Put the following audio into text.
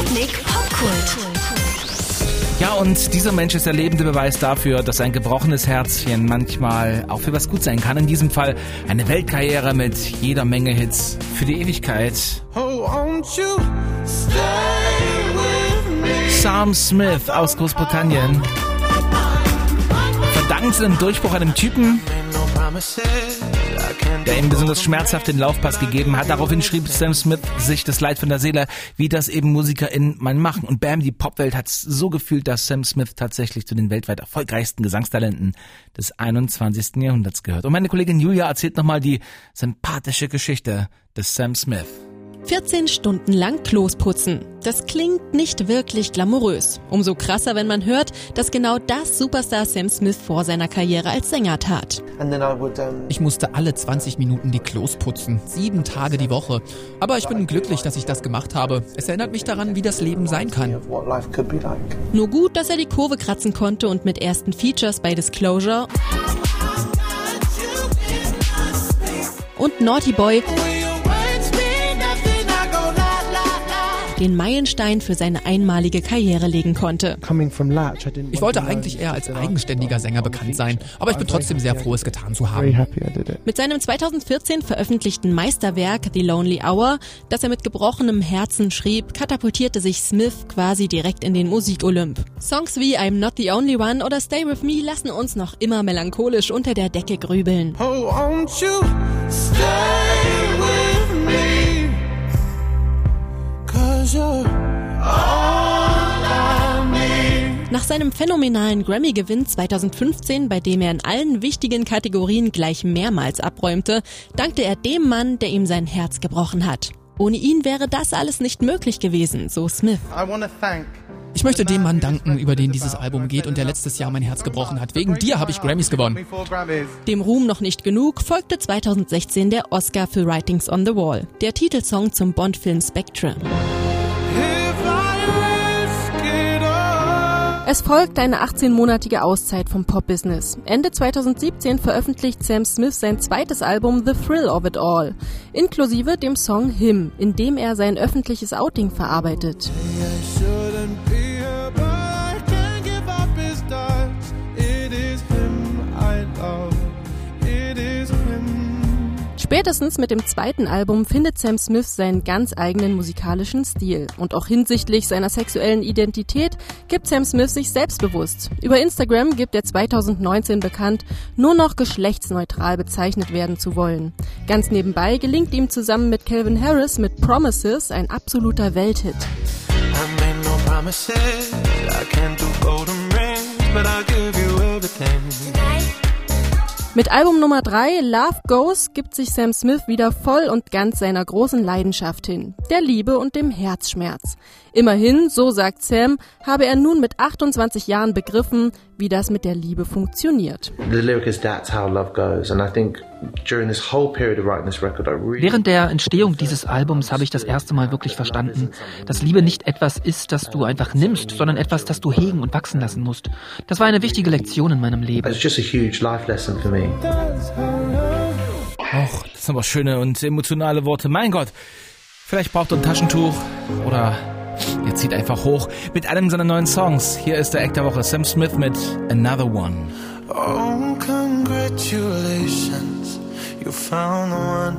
Sputnik Popkult. Ja, und dieser Mensch ist der lebende Beweis dafür, dass ein gebrochenes Herzchen manchmal auch für was gut sein kann. In diesem Fall eine Weltkarriere mit jeder Menge Hits für die Ewigkeit. Sam Smith aus Großbritannien. Verdankt seinem Durchbruch einem Typen, der ihm besonders schmerzhaft den Laufpass gegeben hat. Daraufhin schrieb Sam Smith sich das Leid von der Seele, wie das eben MusikerInnen mal machen. Und bam, die Popwelt hat so gefühlt, dass Sam Smith tatsächlich zu den weltweit erfolgreichsten Gesangstalenten des 21. Jahrhunderts gehört. Und meine Kollegin Julia erzählt nochmal die sympathische Geschichte des Sam Smith. 14 Stunden lang Klos putzen. Das klingt nicht wirklich glamourös. Umso krasser, wenn man hört, dass genau das Superstar Sam Smith vor seiner Karriere als Sänger tat. Ich musste alle 20 Minuten die Klos putzen, sieben Tage die Woche. Aber ich bin glücklich, dass ich das gemacht habe. Es erinnert mich daran, wie das Leben sein kann. Nur gut, dass er die Kurve kratzen konnte und mit ersten Features bei Disclosure und Naughty Boy den Meilenstein für seine einmalige Karriere legen konnte. Ich wollte eigentlich eher als eigenständiger Sänger bekannt sein, aber ich bin trotzdem sehr froh, es getan zu haben. Mit seinem 2014 veröffentlichten Meisterwerk The Lonely Hour, das er mit gebrochenem Herzen schrieb, katapultierte sich Smith quasi direkt in den Musikolymp. Songs wie I'm Not the Only One oder Stay With Me lassen uns noch immer melancholisch unter der Decke grübeln. Oh, Nach seinem phänomenalen Grammy-Gewinn 2015, bei dem er in allen wichtigen Kategorien gleich mehrmals abräumte, dankte er dem Mann, der ihm sein Herz gebrochen hat. Ohne ihn wäre das alles nicht möglich gewesen, so Smith. Ich möchte dem Mann danken, über den dieses Album geht und der letztes Jahr mein Herz gebrochen hat. Wegen dir habe ich Grammys gewonnen. Dem Ruhm noch nicht genug folgte 2016 der Oscar für Writings on the Wall, der Titelsong zum Bond-Film Spectre. Es folgt eine 18-monatige Auszeit vom Pop-Business. Ende 2017 veröffentlicht Sam Smith sein zweites Album The Thrill of It All, inklusive dem Song Him, in dem er sein öffentliches Outing verarbeitet. Spätestens mit dem zweiten Album findet Sam Smith seinen ganz eigenen musikalischen Stil. Und auch hinsichtlich seiner sexuellen Identität gibt Sam Smith sich selbstbewusst. Über Instagram gibt er 2019 bekannt, nur noch geschlechtsneutral bezeichnet werden zu wollen. Ganz nebenbei gelingt ihm zusammen mit Calvin Harris mit Promises ein absoluter Welthit. Mit Album Nummer 3, Love Goes, gibt sich Sam Smith wieder voll und ganz seiner großen Leidenschaft hin, der Liebe und dem Herzschmerz. Immerhin, so sagt Sam, habe er nun mit 28 Jahren begriffen, wie das mit der Liebe funktioniert. Während der Entstehung dieses Albums habe ich das erste Mal wirklich verstanden, dass Liebe nicht etwas ist, das du einfach nimmst, sondern etwas, das du hegen und wachsen lassen musst. Das war eine wichtige Lektion in meinem Leben. Och, das sind aber schöne und emotionale Worte. Mein Gott, vielleicht braucht er ein Taschentuch oder er zieht einfach hoch mit einem seiner neuen Songs. Hier ist der Act der Woche, Sam Smith mit Another One. Oh, congratulations, you found the one,